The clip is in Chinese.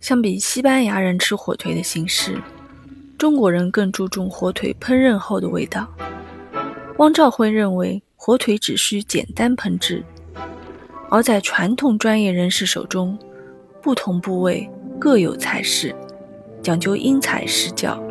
相比西班牙人吃火腿的形式中国人更注重火腿烹饪后的味道。汪兆辉认为火腿只需简单烹制而在传统专业人士手中不同部位各有菜式讲究因材施教。